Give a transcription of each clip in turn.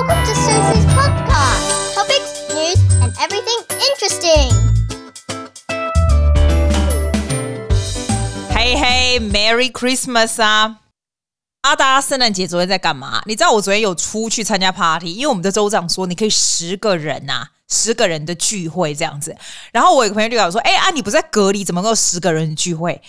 Welcome to Susie's podcast. Topics, news, and everything interesting. 嘿嘿，Merry Christmas 啊！阿达圣诞节昨天在干嘛？你知道我昨天有出去参加 party，因为我们的州长说你可以十个人呐、啊，十个人的聚会这样子。然后我有个朋友就跟我说：“哎啊，你不在隔离，怎么够十个人聚会？”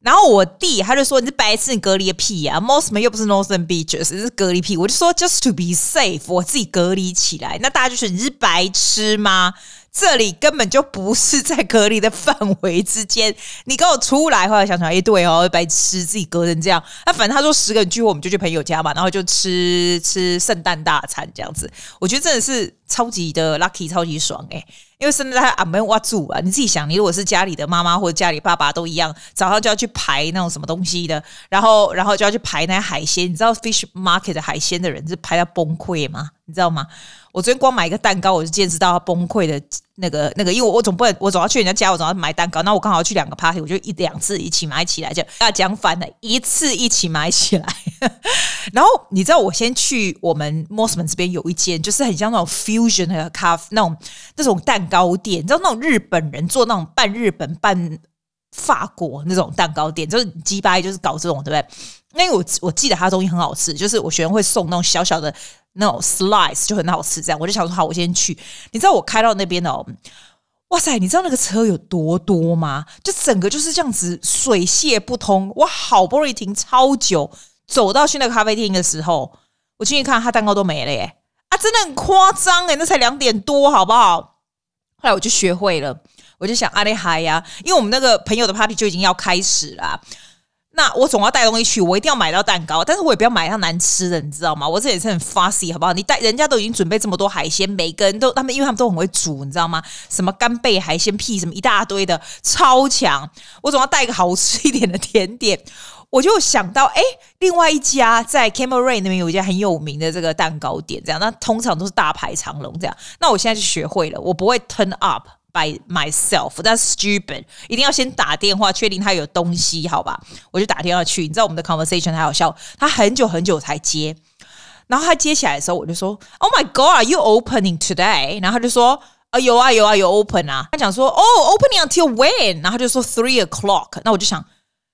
然后我弟他就说：“你是白痴，你隔离个屁、啊、！Mosman 又不是 Northern Beaches，是隔离屁。”我就说：“Just to be safe，我自己隔离起来。”那大家就说：“你是白痴吗？”这里根本就不是在隔离的范围之间，你给我出来！后来想想，哎，对哦，白痴，自己隔成这样。那反正他说十个人聚会，我们就去朋友家嘛，然后就吃吃圣诞大餐这样子。我觉得真的是超级的 lucky，超级爽哎、因为圣诞他阿门挖住啊，你自己想，你如果是家里的妈妈或者家里爸爸都一样，早上就要去排那种什么东西的，然后然后就要去排那海鲜。你知道 fish market 的海鲜的人是排到崩溃吗？你知道吗？我昨天光买一个蛋糕，我就见识到他崩溃的那个那个，因为我我总不能我总要去人家家，我总要买蛋糕。那我刚好去两个 party，我就一两次一起买起来，就要讲反了，一次一起买起来。然后你知道，我先去我们 Mosman 这边有一间，就是很像那种 fusion 的咖啡那种那种蛋糕店，你知道那种日本人做那种半日本半法国那种蛋糕店，就是鸡掰，就是搞这种，对不对？因为我我记得他东西很好吃，就是我学生会送那种小小的。那种 slice 就很好吃，这样我就想说好，我先去。你知道我开到那边哦，哇塞！你知道那个车有多多吗？就整个就是这样子水泄不通。我好不容易停超久，走到去那个咖啡厅的时候，我进去看，他蛋糕都没了耶！啊，真的很夸张诶，那才两点多，好不好？后来我就学会了，我就想阿里嗨呀，因为我们那个朋友的 party 就已经要开始了。那我总要带东西去，我一定要买到蛋糕，但是我也不要买到难吃的，你知道吗？我这也是很 fussy，好不好？你带人家都已经准备这么多海鲜，每个人都他们，因为他们都很会煮，你知道吗？什么干贝海鲜屁，什么一大堆的，超强。我总要带一个好吃一点的甜点。我就想到，哎，另外一家在 Camel Ray 那边有一家很有名的这个蛋糕店，这样，那通常都是大排长龙这样。那我现在就学会了，我不会 turn up。by myself，that's stupid。一定要先打电话确定他有东西，好吧？我就打电话去。你知道我们的 conversation 还好笑，他很久很久才接。然后他接起来的时候，我就说：“Oh my God，you opening today？” 然后他就说：“啊，有啊有啊有 open 啊。”他讲说：“哦，opening until when？” 然后他就说：“Three o'clock。”那我就想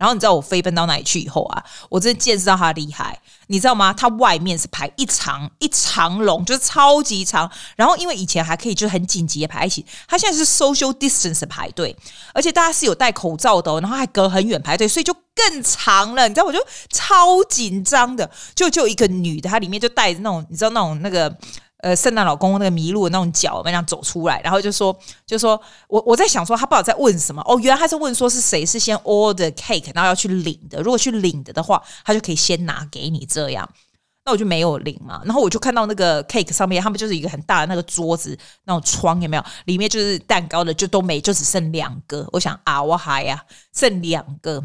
然后你知道我飞奔到哪里去以后啊，我真的见识到他厉害，你知道吗？他外面是排一长一长龙，就是超级长。然后因为以前还可以就是很紧急的排一起，他现在是 social distance 排队，而且大家是有戴口罩的，然后还隔很远排队，所以就更长了。你知道我就超紧张的，就就一个女的，她里面就带着那种你知道那种那个。呃，圣诞老公公那个麋鹿的那种脚，那样走出来，然后就说，就说我我在想说，他不知道在问什么哦，原来他是问说是谁是先 order cake，然后要去领的，如果去领的的话，他就可以先拿给你这样。那我就没有领嘛，然后我就看到那个 cake 上面，他们就是一个很大的那个桌子，那种窗有没有？里面就是蛋糕的，就都没，就只剩两个。我想啊，我还呀，剩两个。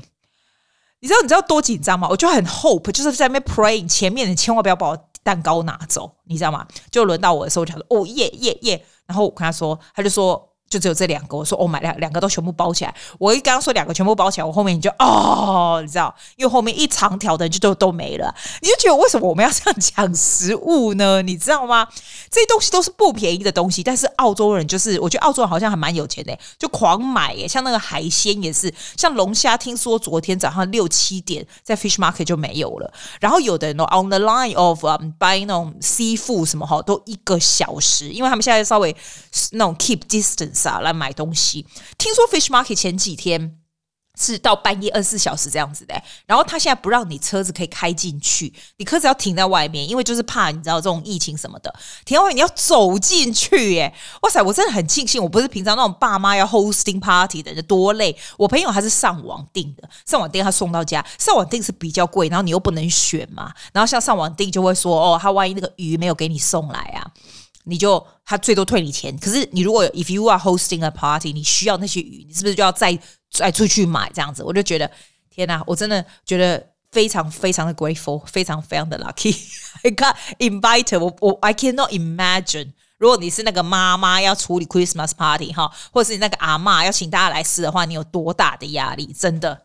你知道你知道多紧张吗？我就很 hope，就是在那边 praying，前面你千万不要把我。蛋糕拿走，你知道吗？就轮到我的时候，我就说哦耶耶耶，然后我跟他说，他就说。就只有这两个，我说哦，买两两个都全部包起来。我一刚刚说两个全部包起来，我后面你就哦，你知道，因为后面一长条的就都都没了。你就觉得为什么我们要这样抢食物呢？你知道吗？这些东西都是不便宜的东西，但是澳洲人就是，我觉得澳洲人好像还蛮有钱的，就狂买耶。像那个海鲜也是，像龙虾，听说昨天早上六七点在 Fish Market 就没有了。然后有的人 on the line of、um, buy 那种 seafood 什么哈，都一个小时，因为他们现在稍微那种 keep distance。来买东西，听说 Fish Market 前几天是到半夜二十四小时这样子的，然后他现在不让你车子可以开进去，你车子要停在外面，因为就是怕你知道这种疫情什么的，停外面你要走进去耶！哇塞，我真的很庆幸我不是平常那种爸妈要 hosting party 的人，多累。我朋友还是上网订的，上网订他送到家，上网订是比较贵，然后你又不能选嘛，然后像上网订就会说哦，他万一那个鱼没有给你送来啊。你就他最多退你钱。可是你如果 if you are hosting a party，你需要那些鱼，你是不是就要再再出去买这样子？我就觉得天哪，我真的觉得非常非常的 grateful，非常非常的 lucky。I got invited，我我 I cannot imagine，如果你是那个妈妈要处理 Christmas party 哈，或者是你那个阿嬷要请大家来吃的话，你有多大的压力？真的。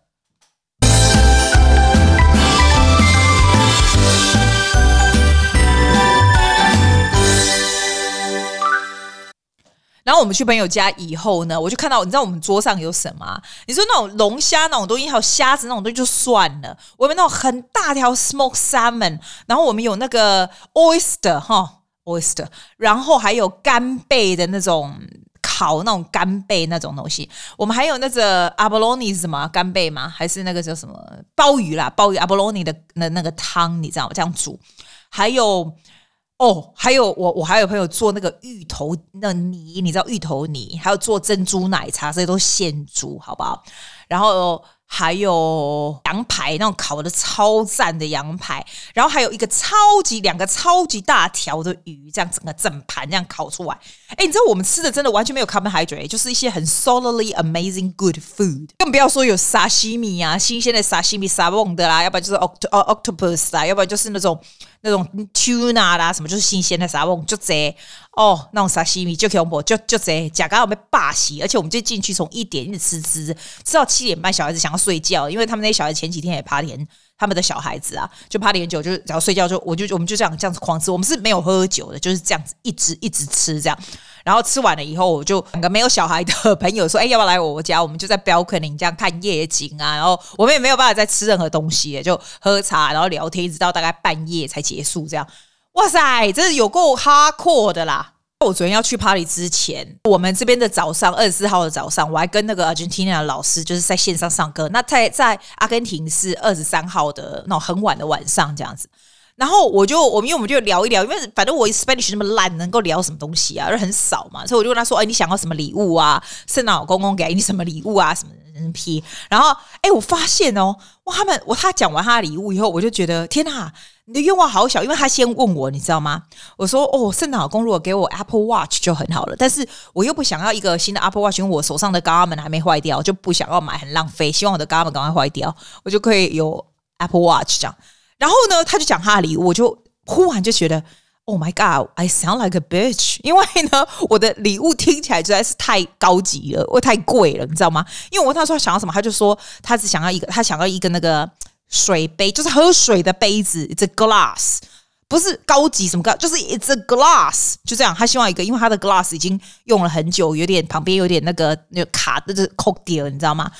然后我们去朋友家以后呢，我就看到，你知道我们桌上有什么？你说那种龙虾那种东西，还有虾子那种东西就算了。我们那种很大条 smoked salmon，然后我们有那个 oyster 哈 oyster，然后还有干贝的那种烤那种干贝那种东西。我们还有那个 abalone 是什么干贝吗？还是那个叫什么鲍鱼啦？鲍鱼 abalone 的那那个汤，你知道吗？这样煮，还有。哦，还有我，我还有朋友做那个芋头那泥，你知道芋头泥，还有做珍珠奶茶，这些都现煮，好不好？然后。还有羊排，那种烤的超赞的羊排，然后还有一个超级两个超级大条的鱼，这样整个整盘这样烤出来。哎，你知道我们吃的真的完全没有 carbohydrate，就是一些很 solidly amazing good food。更不要说有沙西米啊，新鲜的沙西米沙翁的啦，要不然就是 oct octopus 啦，要不然就是那种那种 tuna 啦，什么就是新鲜的沙翁，就这。哦，那种沙西米就可以用就就这，假刚好被霸洗，而且我们就进去从一点一直吃吃吃到七点半，小孩子想要睡觉，因为他们那些小孩前几天也爬田他们的小孩子啊，就 party 很久，就只要睡觉就我就我们就这样这样子狂吃，我们是没有喝酒的，就是这样子一直一直吃这样，然后吃完了以后，我就两个没有小孩的朋友说，哎，要不要来我家？我们就在 balcony 这样看夜景啊，然后我们也没有办法再吃任何东西，就喝茶，然后聊天，一直到大概半夜才结束这样。哇塞，这是有够 hardcore 的啦！我昨天要去 party 之前，我们这边的早上二十四号的早上，我还跟那个 Argentina 的老师就是在线上上课。那在在阿根廷是二十三号的那种很晚的晚上这样子。然后我就我们因为我们就聊一聊，因为反正我 Spanish 那么烂，能够聊什么东西啊？而很少嘛，所以我就问他说：“哎，你想要什么礼物啊？圣诞老公公给你什么礼物啊？什么？”批，然后哎，我发现哦，哇，他们我他讲完他的礼物以后，我就觉得天哪，你的愿望好小，因为他先问我，你知道吗？我说哦，圣诞老公如果给我 Apple Watch 就很好了，但是我又不想要一个新的 Apple Watch，因为我手上的 Garmin 还没坏掉，就不想要买，很浪费，希望我的 Garmin 赶快坏掉，我就可以有 Apple Watch 这样。然后呢，他就讲他的礼物，我就忽然就觉得。Oh my god! I sound like a bitch，因为呢，我的礼物听起来实在是太高级了，我太贵了，你知道吗？因为我问他说想要什么，他就说他只想要一个，他想要一个那个水杯，就是喝水的杯子，It's a glass，不是高级什么高，就是 It's a glass，就这样。他希望一个，因为他的 glass 已经用了很久，有点旁边有点那个那个卡的，就是 Coke deal，你知道吗？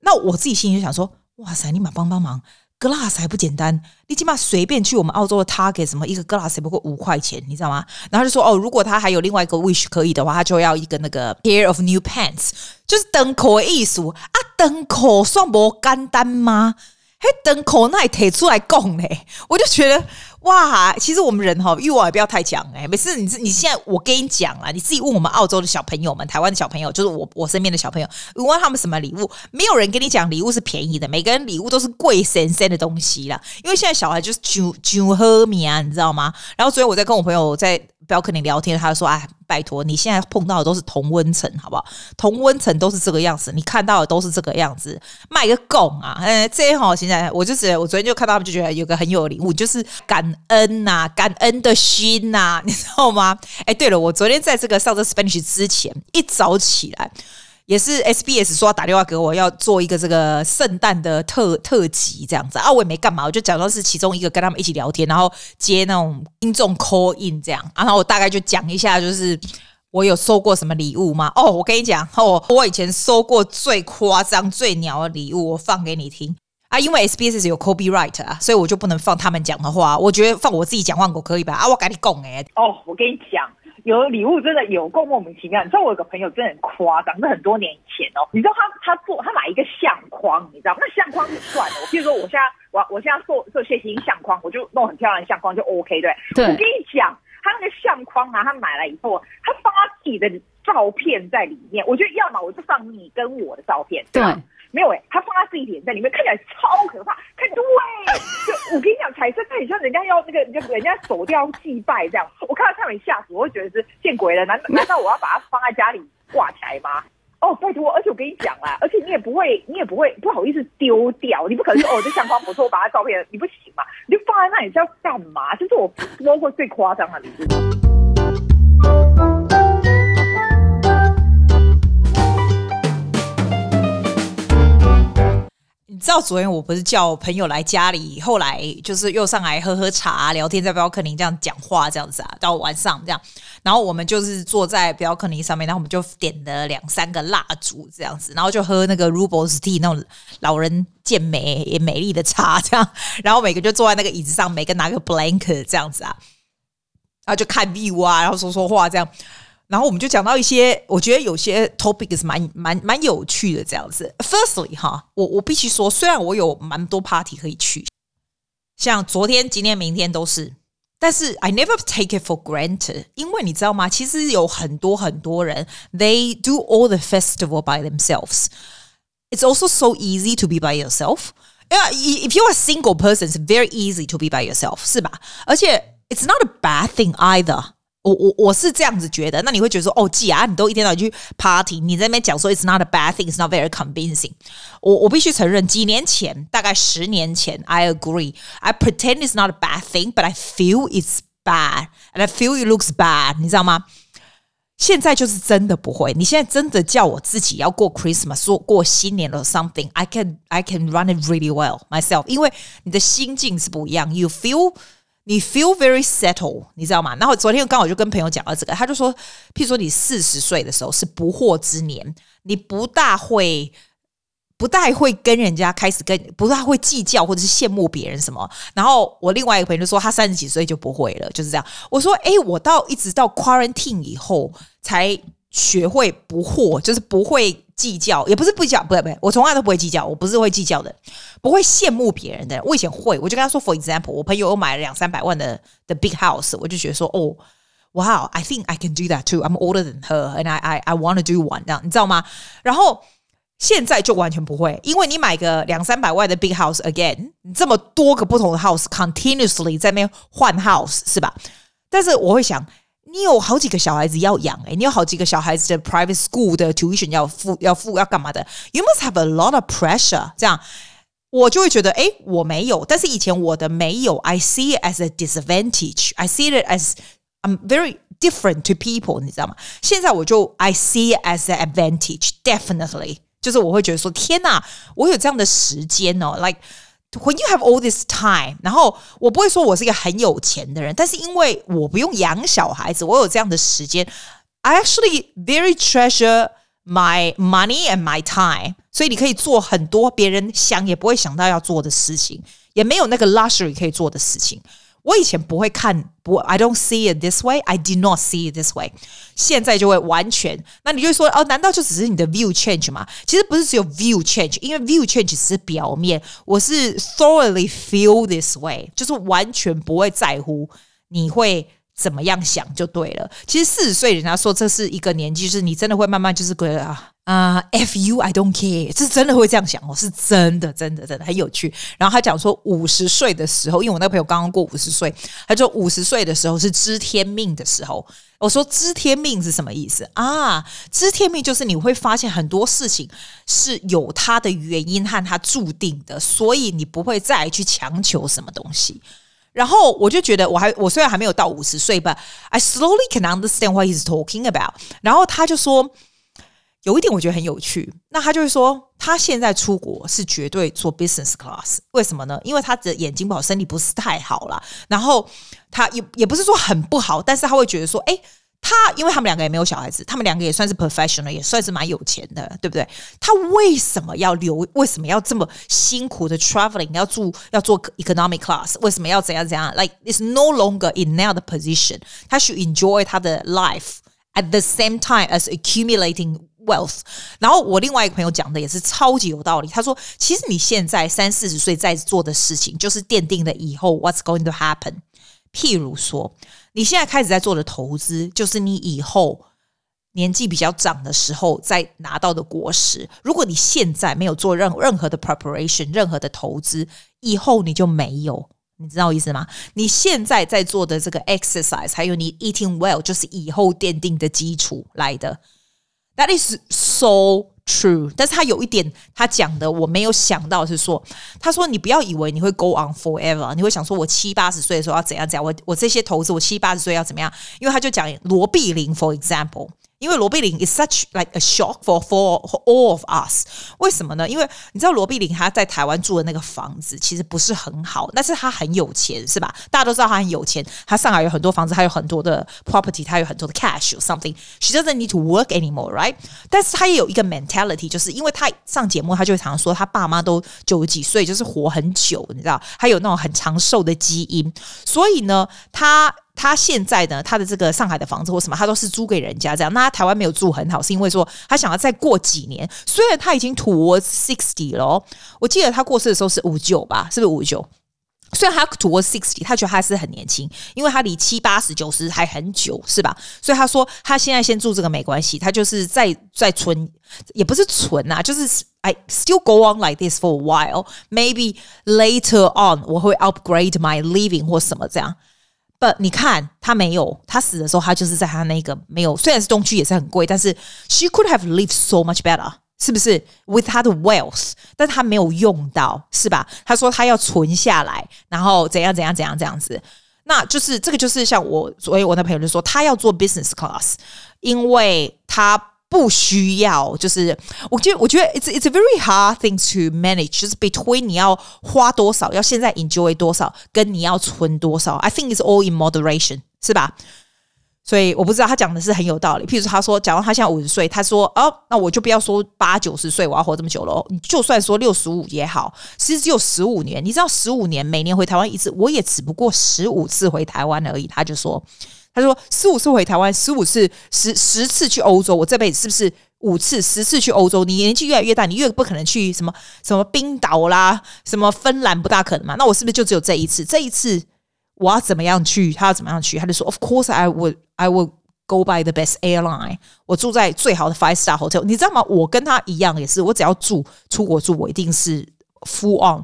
那我自己心里就想说，哇塞，你马帮帮忙。glass 还不简单，你起码随便去我们澳洲的 Target 什么一个 glass 也不过五块钱，你知道吗？然后就说哦，如果他还有另外一个 wish 可以的话，他就要一个那个 pair of new pants，就是登口的意思啊，登口算不简单吗？嘿，等口那也提出来供嘞，我就觉得。哇，其实我们人哈欲望也不要太强哎。每次你你现在我跟你讲了，你自己问我们澳洲的小朋友们、台湾的小朋友，就是我我身边的小朋友，你问他们什么礼物，没有人跟你讲礼物是便宜的，每个人礼物都是贵神仙的东西啦。因为现在小孩就是酒酒喝米啊，你知道吗？然后所以我在跟我朋友在。不要跟你聊天，他就说：“哎，拜托，你现在碰到的都是同温层，好不好？同温层都是这个样子，你看到的都是这个样子，卖个拱啊！哎，这些好，现在我就觉得我昨天就看到他们，就觉得有个很有礼物，就是感恩呐、啊，感恩的心呐、啊，你知道吗？哎，对了，我昨天在这个上这 Spanish 之前，一早起来。”也是 SBS 说要打电话给我，要做一个这个圣诞的特特辑这样子啊，我也没干嘛，我就假装是其中一个跟他们一起聊天，然后接那种 听众 call in 这样，然后我大概就讲一下，就是我有收过什么礼物吗？哦，我跟你讲哦，我以前收过最夸张、最鸟的礼物，我放给你听啊，因为 SBS 有 copyright 啊，所以我就不能放他们讲的话，我觉得放我自己讲话我可以吧？啊，我跟你讲哎，哦，我跟你讲。有的礼物真的有够莫名其妙，你知道我有个朋友真的很夸张，是很多年以前哦，你知道他他做他买一个相框，你知道？那相框就算了，我譬如说我现在我我现在做做谢欣相框，我就弄很漂亮的相框就 OK 对，对。我跟你讲，他那个相框啊，他买来以后，他放他自己的照片在里面，我觉得要么我就放你跟我的照片，对，没有诶、欸，他放他自己脸在里面，看起来超可怕，看对，就我跟你讲。彩色，看起来像人家要那个，人人家走掉祭拜这样。我看到他们吓死，我会觉得是见鬼了。难 难道我要把它放在家里挂起来吗？哦，拜托，而且我跟你讲啦，而且你也不会，你也不会不好意思丢掉，你不可能说哦，这相框不错，我把它照片，你不行嘛？你就放在那里是要干嘛？这是我摸过最夸张的礼物。知道昨天我不是叫朋友来家里，后来就是又上来喝喝茶、聊天，在标客厅这样讲话这样子啊，到晚上这样，然后我们就是坐在标客厅上面，然后我们就点了两三个蜡烛这样子，然后就喝那个 Rooibos tea 那种老人健美也美丽的茶这样，然后每个就坐在那个椅子上，每个拿个 blank 这样子啊，然后就看 view 啊，然后说说话这样。然后我们就讲到一些，我觉得有些 topic 是蛮蛮蛮有趣的这样子。Firstly，哈，我我必须说，虽然我有蛮多 party 可以去，像昨天、今天、明天都是，但是 I never take it for granted，因为你知道吗？其实有很多很多人，they do all the festival by themselves. It's also so easy to be by yourself. If you're a single person, it's very easy to be by yourself，是吧？而且 it's not a bad thing either. 我我我是这样子觉得，那你会觉得说，哦，既然你都一天到晚去 party，你在那边讲说 it's not a bad thing，it's not very convincing。我我必须承认，几年前，大概十年前，I agree，I pretend it's not a bad thing，but I feel it's bad，and I feel it looks bad，你知道吗？现在就是真的不会。你现在真的叫我自己要过 Christmas，说过新年了 something，I can I can run it really well myself，因为你的心境是不一样，you feel。你 feel very settle，你知道吗？然后昨天刚好就跟朋友讲到这个，他就说，譬如说你四十岁的时候是不惑之年，你不大会，不大会跟人家开始跟，不大会计较或者是羡慕别人什么。然后我另外一个朋友就说，他三十几岁就不会了，就是这样。我说，哎，我到一直到 quarantine 以后才。学会不惑，就是不会计较，也不是不计较，不对不对，我从来都不会计较，我不是会计较的，不会羡慕别人的人。我以前会，我就跟他说，for example，我朋友又买了两三百万的的 big house，我就觉得说，哦，wow，I think I can do that too. I'm older than her, and I I I want to do one，这样你知道吗？然后现在就完全不会，因为你买个两三百万的 big house again，你这么多个不同的 house continuously 在那边换 house 是吧？但是我会想。你有好几个小孩子要养诶，你有好几个小孩子的 private school 的 tuition 要付要付要干嘛的？You must have a lot of pressure。这样 我就会觉得，诶，我没有，但是以前我的没有，I see it as a disadvantage. I see it as I'm very different to people，你知道吗？现在我就 I see it as an advantage. Definitely，就是我会觉得说，天哪，我有这样的时间哦，like。When you have all this time，然后我不会说我是一个很有钱的人，但是因为我不用养小孩子，我有这样的时间，I actually very treasure my money and my time。所以你可以做很多别人想也不会想到要做的事情，也没有那个 luxury 可以做的事情。我以前不会看，不，I don't see it this way. I did not see it this way. 现在就会完全，那你就会说，哦，难道就只是你的 view change 吗？其实不是只有 view change，因为 view change 只是表面。我是 thoroughly feel this way，就是完全不会在乎你会怎么样想就对了。其实四十岁，人家说这是一个年纪，就是你真的会慢慢就是觉得啊。啊、uh，F you I don't care，是真的会这样想哦，是真的，真的，真的很有趣。然后他讲说，五十岁的时候，因为我那朋友刚刚过五十岁，他说五十岁的时候是知天命的时候。我说知天命是什么意思啊？知天命就是你会发现很多事情是有它的原因和它注定的，所以你不会再去强求什么东西。然后我就觉得，我还我虽然还没有到五十岁吧，I slowly can understand what he's talking about。然后他就说。有一点我觉得很有趣，那他就是说，他现在出国是绝对做 business class，为什么呢？因为他的眼睛不好，身体不是太好了。然后他也也不是说很不好，但是他会觉得说，哎，他因为他们两个也没有小孩子，他们两个也算是 professional，也算是蛮有钱的，对不对？他为什么要留？为什么要这么辛苦的 traveling？要住要做 economic class？为什么要怎样怎样？Like it's no longer in now the position，他 should enjoy 他的 life at the same time as accumulating。wealth，然后我另外一个朋友讲的也是超级有道理。他说：“其实你现在三四十岁在做的事情，就是奠定了以后 what's going to happen。譬如说，你现在开始在做的投资，就是你以后年纪比较长的时候再拿到的果实。如果你现在没有做任任何的 preparation，任何的投资，以后你就没有。”你知道我意思吗？你现在在做的这个 exercise，还有你 eating well，就是以后奠定的基础来的。That is so true。但是他有一点，他讲的我没有想到是说，他说你不要以为你会 go on forever，你会想说我七八十岁的时候要怎样怎样，我我这些投资我七八十岁要怎么样？因为他就讲罗碧玲，for example。因为罗碧玲 is such like a shock for for all of us。为什么呢？因为你知道罗碧玲她在台湾住的那个房子其实不是很好，但是她很有钱，是吧？大家都知道她很有钱，她上海有很多房子，她有很多的 property，她有很多的 cash or something。She doesn't need to work anymore, right？但是她也有一个 mentality，就是因为她上节目，她就常常说她爸妈都九十几岁，就是活很久，你知道，她有那种很长寿的基因，所以呢，她。他现在呢，他的这个上海的房子或什么，他都是租给人家这样。那他台湾没有住很好，是因为说他想要再过几年。虽然他已经 towards sixty 了，我记得他过世的时候是五九吧，是不是五九？虽然他 towards sixty，他觉得他是很年轻，因为他离七八十九十还很久，是吧？所以他说他现在先住这个没关系，他就是在在存，也不是存啊，就是 I still go on like this for a while. Maybe later on 我会 upgrade my living 或什么这样。不，你看他没有，他死的时候，他就是在他那个没有，虽然是东区也是很贵，但是 she could have lived so much better，是不是？With 他的 wealth，但他没有用到，是吧？他说他要存下来，然后怎样怎样怎样这样子，那就是这个就是像我，所以我的朋友就说他要做 business class，因为他。不需要，就是我觉得，我觉得 it's it's a very hard thing to manage，就是 between 你要花多少，要现在 enjoy 多少，跟你要存多少。I think it's all in moderation，是吧？所以我不知道他讲的是很有道理。譬如，他说，假如他现在五十岁，他说哦，那我就不要说八九十岁，我要活这么久了。你就算说六十五也好，其实只有十五年。你知道，十五年每年回台湾一次，我也只不过十五次回台湾而已。他就说。他说：“十五次回台湾，十五次十十次去欧洲，我这辈子是不是五次十次去欧洲？你年纪越来越大，你越不可能去什么什么冰岛啦，什么芬兰不大可能嘛？那我是不是就只有这一次？这一次我要怎么样去？他要怎么样去？他就说：‘Of course I would, I would go by the best airline。’我住在最好的 five star hotel，你知道吗？我跟他一样，也是我只要住出国住，我一定是 full on。”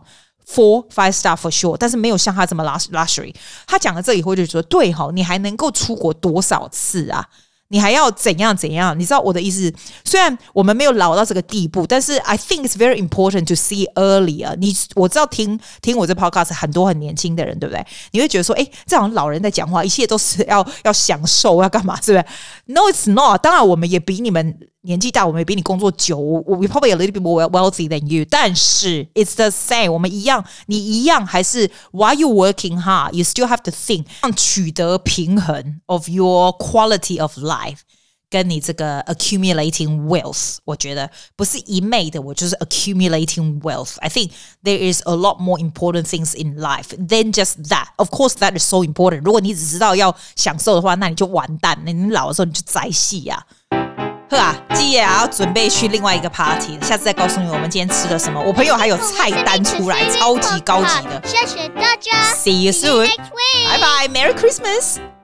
Four five star for sure，但是没有像他这么 luxury。他讲了这以后就说：“对哈，你还能够出国多少次啊？你还要怎样怎样？你知道我的意思？虽然我们没有老到这个地步，但是 I think it's very important to see earlier。你我知道听听我这 podcast 很多很年轻的人，对不对？你会觉得说：诶，这样老人在讲话，一切都是要要享受，要干嘛？是不是？No, it's not。当然，我们也比你们。”年纪大，我们也比你工作久，我 we probably a little bit more wealthy than you。但是 it's the same，我们一样，你一样还是 while you working hard，you still have to think，取得平衡 of your quality of life，跟你这个 accumulating wealth，我觉得不是一昧的，我就是 accumulating wealth。I think there is a lot more important things in life than just that。Of course that is so important。如果你只知道要享受的话，那你就完蛋，那你老的时候你就宅戏呀。 呵啊，基爷啊，要准备去另外一个 party，下次再告诉你我们今天吃了什么。我朋友还有菜单出来，超级高级的。谢谢大家，See you soon，拜拜，Merry Christmas。